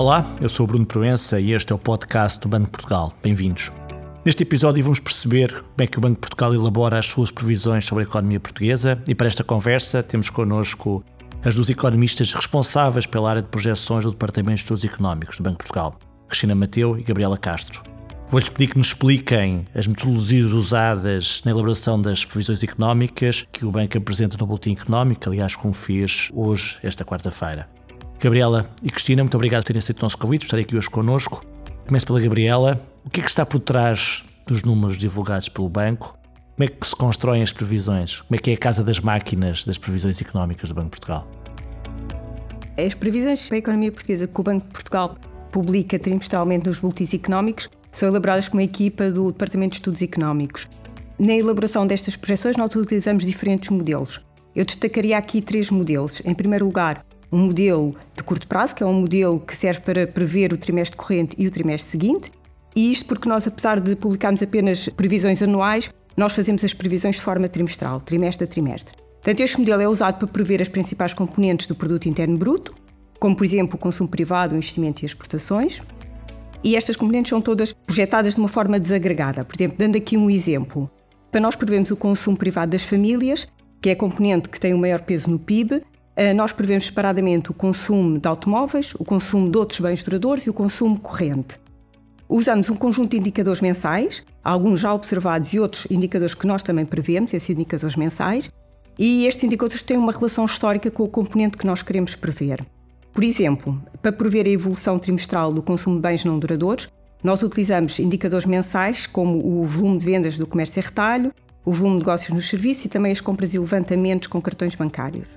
Olá, eu sou Bruno Proença e este é o podcast do Banco de Portugal. Bem-vindos. Neste episódio vamos perceber como é que o Banco de Portugal elabora as suas previsões sobre a economia portuguesa e para esta conversa temos connosco as duas economistas responsáveis pela área de projeções do Departamento de Estudos Económicos do Banco de Portugal, Cristina Mateu e Gabriela Castro. Vou-lhes pedir que nos expliquem as metodologias usadas na elaboração das previsões económicas que o banco apresenta no Boletim Económico, aliás, como fez hoje, esta quarta-feira. Gabriela e Cristina, muito obrigado por terem aceito o nosso convite, por estarem aqui hoje connosco. Começo pela Gabriela. O que é que está por trás dos números divulgados pelo banco? Como é que se constroem as previsões? Como é que é a casa das máquinas das previsões económicas do Banco de Portugal? As previsões para a economia portuguesa que o Banco de Portugal publica trimestralmente nos boletins económicos são elaboradas por uma equipa do Departamento de Estudos Económicos. Na elaboração destas projeções, nós utilizamos diferentes modelos. Eu destacaria aqui três modelos. Em primeiro lugar, um modelo de curto prazo, que é um modelo que serve para prever o trimestre corrente e o trimestre seguinte. E isto porque nós, apesar de publicarmos apenas previsões anuais, nós fazemos as previsões de forma trimestral, trimestre a trimestre. Portanto, este modelo é usado para prever as principais componentes do produto interno bruto, como por exemplo o consumo privado, o investimento e as exportações. E estas componentes são todas projetadas de uma forma desagregada. Por exemplo, dando aqui um exemplo, para nós prevemos o consumo privado das famílias, que é a componente que tem o maior peso no PIB, nós prevemos separadamente o consumo de automóveis, o consumo de outros bens duradouros e o consumo corrente. Usamos um conjunto de indicadores mensais, alguns já observados e outros indicadores que nós também prevemos, esses indicadores mensais, e estes indicadores têm uma relação histórica com o componente que nós queremos prever. Por exemplo, para prever a evolução trimestral do consumo de bens não duradouros, nós utilizamos indicadores mensais como o volume de vendas do comércio e retalho, o volume de negócios nos serviços e também as compras e levantamentos com cartões bancários.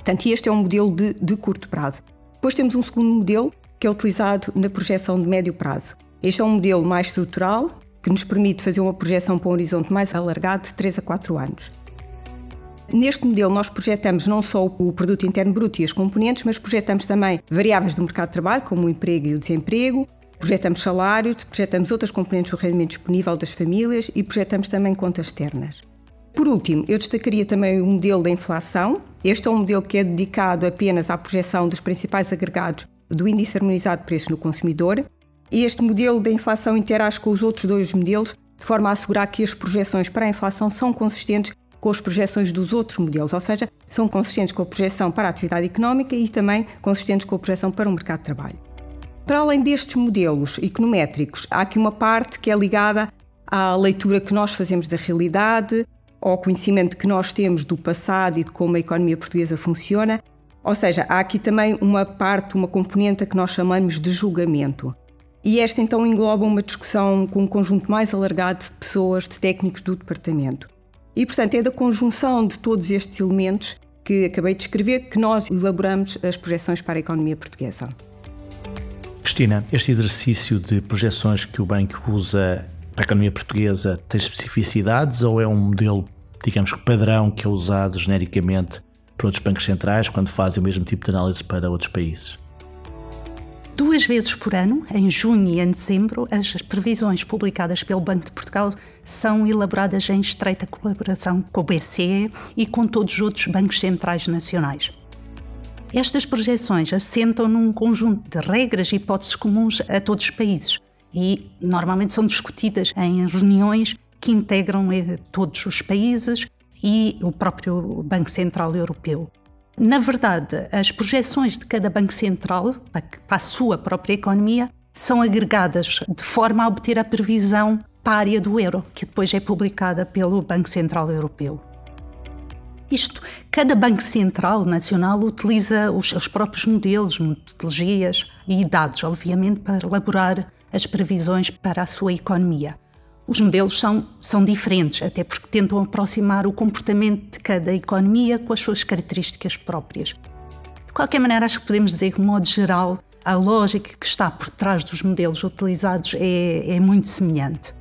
Portanto, este é um modelo de, de curto prazo. Depois temos um segundo modelo que é utilizado na projeção de médio prazo. Este é um modelo mais estrutural que nos permite fazer uma projeção para um horizonte mais alargado de 3 a 4 anos. Neste modelo, nós projetamos não só o produto interno bruto e as componentes, mas projetamos também variáveis do mercado de trabalho, como o emprego e o desemprego, projetamos salários, projetamos outras componentes do rendimento disponível das famílias e projetamos também contas externas. Por último, eu destacaria também o modelo da inflação. Este é um modelo que é dedicado apenas à projeção dos principais agregados do Índice Harmonizado de Preços no Consumidor. E este modelo da inflação interage com os outros dois modelos, de forma a assegurar que as projeções para a inflação são consistentes com as projeções dos outros modelos, ou seja, são consistentes com a projeção para a atividade económica e também consistentes com a projeção para o mercado de trabalho. Para além destes modelos econométricos, há aqui uma parte que é ligada à leitura que nós fazemos da realidade, ao conhecimento que nós temos do passado e de como a economia portuguesa funciona. Ou seja, há aqui também uma parte, uma componente que nós chamamos de julgamento. E esta então engloba uma discussão com um conjunto mais alargado de pessoas, de técnicos do departamento. E, portanto, é da conjunção de todos estes elementos que acabei de escrever que nós elaboramos as projeções para a economia portuguesa. Cristina, este exercício de projeções que o banco usa a economia portuguesa tem especificidades ou é um modelo, digamos que padrão, que é usado genericamente por outros bancos centrais quando fazem o mesmo tipo de análise para outros países? Duas vezes por ano, em junho e em dezembro, as previsões publicadas pelo Banco de Portugal são elaboradas em estreita colaboração com o BCE e com todos os outros bancos centrais nacionais. Estas projeções assentam num conjunto de regras e hipóteses comuns a todos os países, e normalmente são discutidas em reuniões que integram eh, todos os países e o próprio Banco Central Europeu. Na verdade, as projeções de cada Banco Central para a sua própria economia são agregadas de forma a obter a previsão para a área do euro, que depois é publicada pelo Banco Central Europeu. Isto, cada Banco Central Nacional utiliza os seus próprios modelos, metodologias e dados, obviamente, para elaborar as previsões para a sua economia. Os modelos são, são diferentes, até porque tentam aproximar o comportamento de cada economia com as suas características próprias. De qualquer maneira, acho que podemos dizer que, de modo geral, a lógica que está por trás dos modelos utilizados é, é muito semelhante.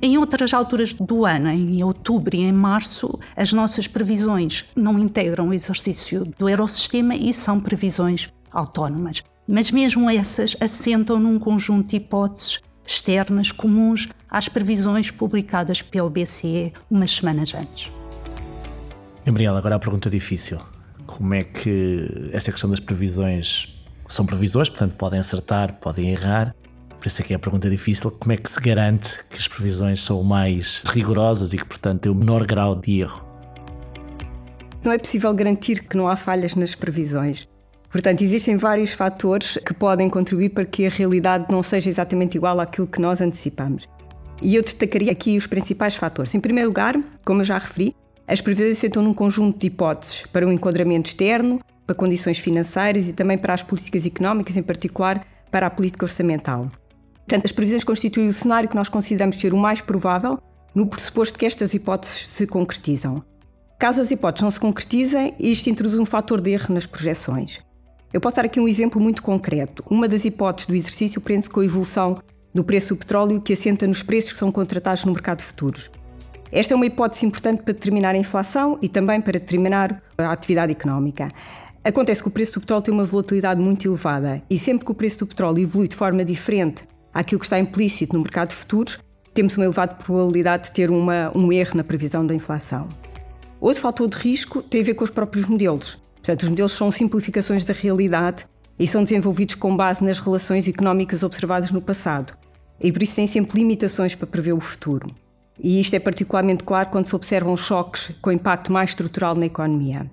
Em outras alturas do ano, em outubro e em março, as nossas previsões não integram o exercício do Eurosistema e são previsões autónomas mas mesmo essas assentam num conjunto de hipóteses externas comuns às previsões publicadas pelo BCE umas semanas antes. Gabriela, agora a pergunta difícil. Como é que esta questão das previsões são previsões, portanto podem acertar, podem errar. Por isso é que é a pergunta difícil: como é que se garante que as previsões são mais rigorosas e que, portanto, têm o menor grau de erro? Não é possível garantir que não há falhas nas previsões. Portanto, existem vários fatores que podem contribuir para que a realidade não seja exatamente igual àquilo que nós antecipamos. E eu destacaria aqui os principais fatores. Em primeiro lugar, como eu já referi, as previsões sentam num conjunto de hipóteses para um enquadramento externo, para condições financeiras e também para as políticas económicas, em particular para a política orçamental. Portanto, as previsões constituem o cenário que nós consideramos ser o mais provável no pressuposto que estas hipóteses se concretizam. Caso as hipóteses não se concretizem, isto introduz um fator de erro nas projeções. Eu posso dar aqui um exemplo muito concreto. Uma das hipóteses do exercício prende-se com a evolução do preço do petróleo que assenta nos preços que são contratados no mercado de futuros. Esta é uma hipótese importante para determinar a inflação e também para determinar a atividade económica. Acontece que o preço do petróleo tem uma volatilidade muito elevada e sempre que o preço do petróleo evolui de forma diferente àquilo que está implícito no mercado de futuros, temos uma elevada probabilidade de ter uma, um erro na previsão da inflação. Outro fator de risco tem a ver com os próprios modelos. Portanto, os modelos são simplificações da realidade e são desenvolvidos com base nas relações económicas observadas no passado. E por isso têm sempre limitações para prever o futuro. E isto é particularmente claro quando se observam choques com impacto mais estrutural na economia.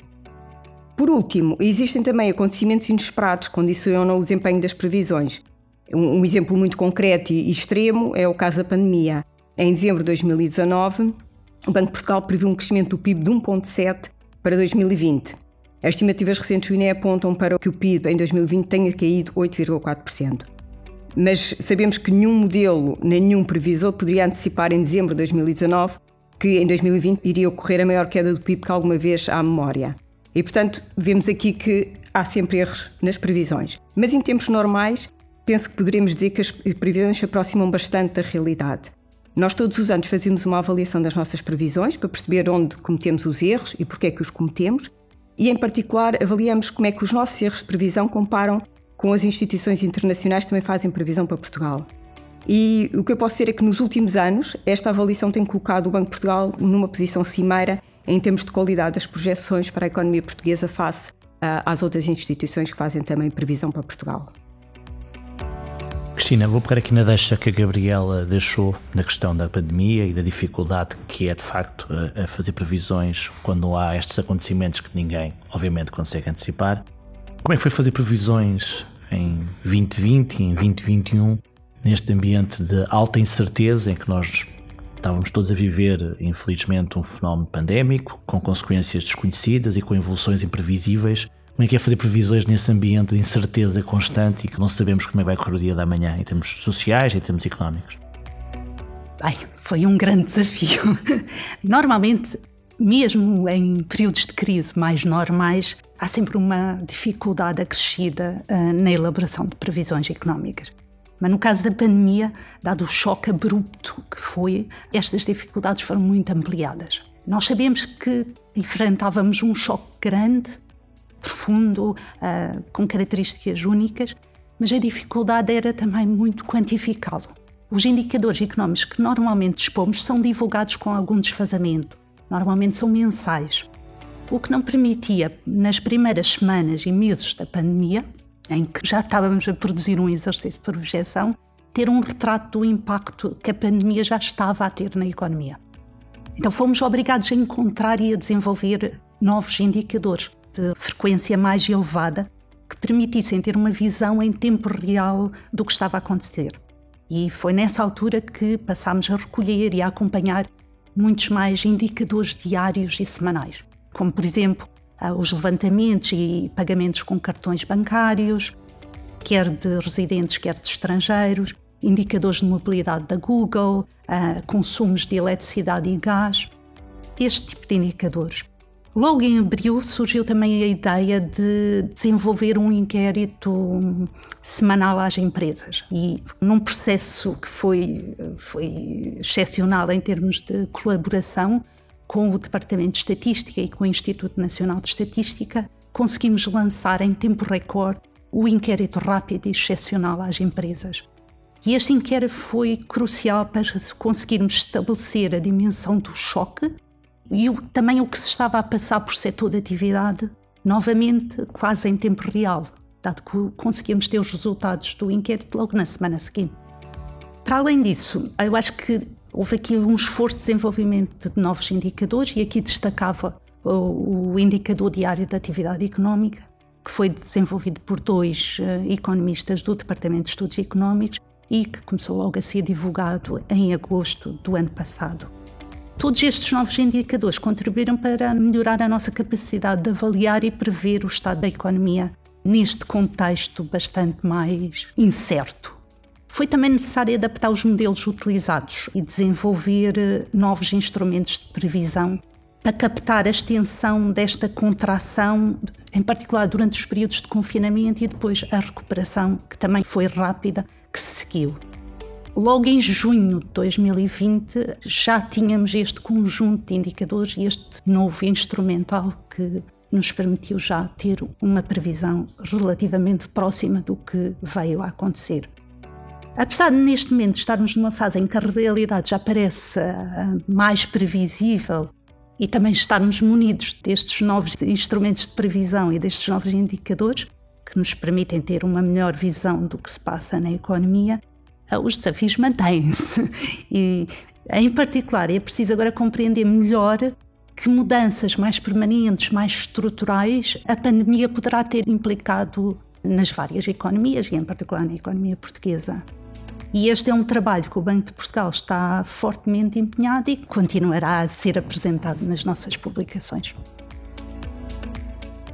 Por último, existem também acontecimentos inesperados que condicionam o desempenho das previsões. Um exemplo muito concreto e extremo é o caso da pandemia. Em dezembro de 2019, o Banco de Portugal previu um crescimento do PIB de 1,7% para 2020 as estimativas recentes do INE apontam para que o PIB em 2020 tenha caído 8,4%. Mas sabemos que nenhum modelo, nenhum previsor poderia antecipar em dezembro de 2019 que em 2020 iria ocorrer a maior queda do PIB que alguma vez há memória. E, portanto, vemos aqui que há sempre erros nas previsões. Mas em tempos normais, penso que poderemos dizer que as previsões se aproximam bastante da realidade. Nós todos os anos fazemos uma avaliação das nossas previsões para perceber onde cometemos os erros e porque é que os cometemos e, em particular, avaliamos como é que os nossos erros de previsão comparam com as instituições internacionais que também fazem previsão para Portugal. E o que eu posso dizer é que nos últimos anos esta avaliação tem colocado o Banco de Portugal numa posição cimeira em termos de qualidade das projeções para a economia portuguesa face uh, às outras instituições que fazem também previsão para Portugal. Cristina, vou pegar aqui na deixa que a Gabriela deixou na questão da pandemia e da dificuldade que é de facto a, fazer previsões quando há estes acontecimentos que ninguém, obviamente, consegue antecipar. Como é que foi fazer previsões em 2020 e em 2021 neste ambiente de alta incerteza em que nós estávamos todos a viver, infelizmente, um fenómeno pandémico com consequências desconhecidas e com evoluções imprevisíveis? Como é que é fazer previsões nesse ambiente de incerteza constante e que não sabemos como é que vai correr o dia da manhã, em termos sociais em termos económicos? Bem, foi um grande desafio. Normalmente, mesmo em períodos de crise mais normais, há sempre uma dificuldade acrescida uh, na elaboração de previsões económicas. Mas no caso da pandemia, dado o choque abrupto que foi, estas dificuldades foram muito ampliadas. Nós sabemos que enfrentávamos um choque grande profundo, uh, com características únicas, mas a dificuldade era também muito quantificá-lo. Os indicadores económicos que normalmente dispomos são divulgados com algum desfazamento, normalmente são mensais, o que não permitia, nas primeiras semanas e meses da pandemia, em que já estávamos a produzir um exercício de projeção, ter um retrato do impacto que a pandemia já estava a ter na economia. Então fomos obrigados a encontrar e a desenvolver novos indicadores de frequência mais elevada que permitissem ter uma visão em tempo real do que estava a acontecer. E foi nessa altura que passámos a recolher e a acompanhar muitos mais indicadores diários e semanais, como por exemplo os levantamentos e pagamentos com cartões bancários, quer de residentes, quer de estrangeiros, indicadores de mobilidade da Google, consumos de eletricidade e gás, este tipo de indicadores. Logo em abril surgiu também a ideia de desenvolver um inquérito semanal às empresas e num processo que foi, foi excepcional em termos de colaboração com o Departamento de Estatística e com o Instituto Nacional de Estatística, conseguimos lançar em tempo recorde o inquérito rápido e excepcional às empresas. E este inquérito foi crucial para conseguirmos estabelecer a dimensão do choque e o, também o que se estava a passar por setor de atividade, novamente quase em tempo real. dado que conseguimos ter os resultados do inquérito logo na semana seguinte. Para além disso, eu acho que houve aqui um esforço de desenvolvimento de novos indicadores e aqui destacava o, o indicador diário da atividade económica, que foi desenvolvido por dois uh, economistas do Departamento de Estudos Económicos e que começou logo a ser divulgado em agosto do ano passado. Todos estes novos indicadores contribuíram para melhorar a nossa capacidade de avaliar e prever o estado da economia neste contexto bastante mais incerto. Foi também necessário adaptar os modelos utilizados e desenvolver eh, novos instrumentos de previsão para captar a extensão desta contração, em particular durante os períodos de confinamento e depois a recuperação, que também foi rápida, que se seguiu. Logo em junho de 2020 já tínhamos este conjunto de indicadores e este novo instrumental que nos permitiu já ter uma previsão relativamente próxima do que veio a acontecer. Apesar de neste momento estarmos numa fase em que a realidade já parece ah, mais previsível e também estarmos munidos destes novos instrumentos de previsão e destes novos indicadores que nos permitem ter uma melhor visão do que se passa na economia, os desafios mantêm-se. E, em particular, é preciso agora compreender melhor que mudanças mais permanentes, mais estruturais, a pandemia poderá ter implicado nas várias economias e, em particular, na economia portuguesa. E este é um trabalho que o Banco de Portugal está fortemente empenhado e continuará a ser apresentado nas nossas publicações.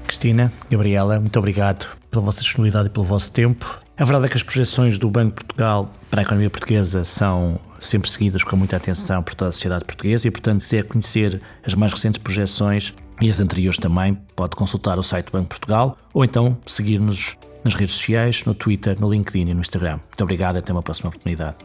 Cristina, Gabriela, muito obrigado pela vossa disponibilidade e pelo vosso tempo. A verdade é que as projeções do Banco de Portugal para a economia portuguesa são sempre seguidas com muita atenção por toda a sociedade portuguesa e, portanto, se quiser conhecer as mais recentes projeções e as anteriores também, pode consultar o site do Banco de Portugal ou então seguir-nos nas redes sociais, no Twitter, no LinkedIn e no Instagram. Muito obrigado e até uma próxima oportunidade.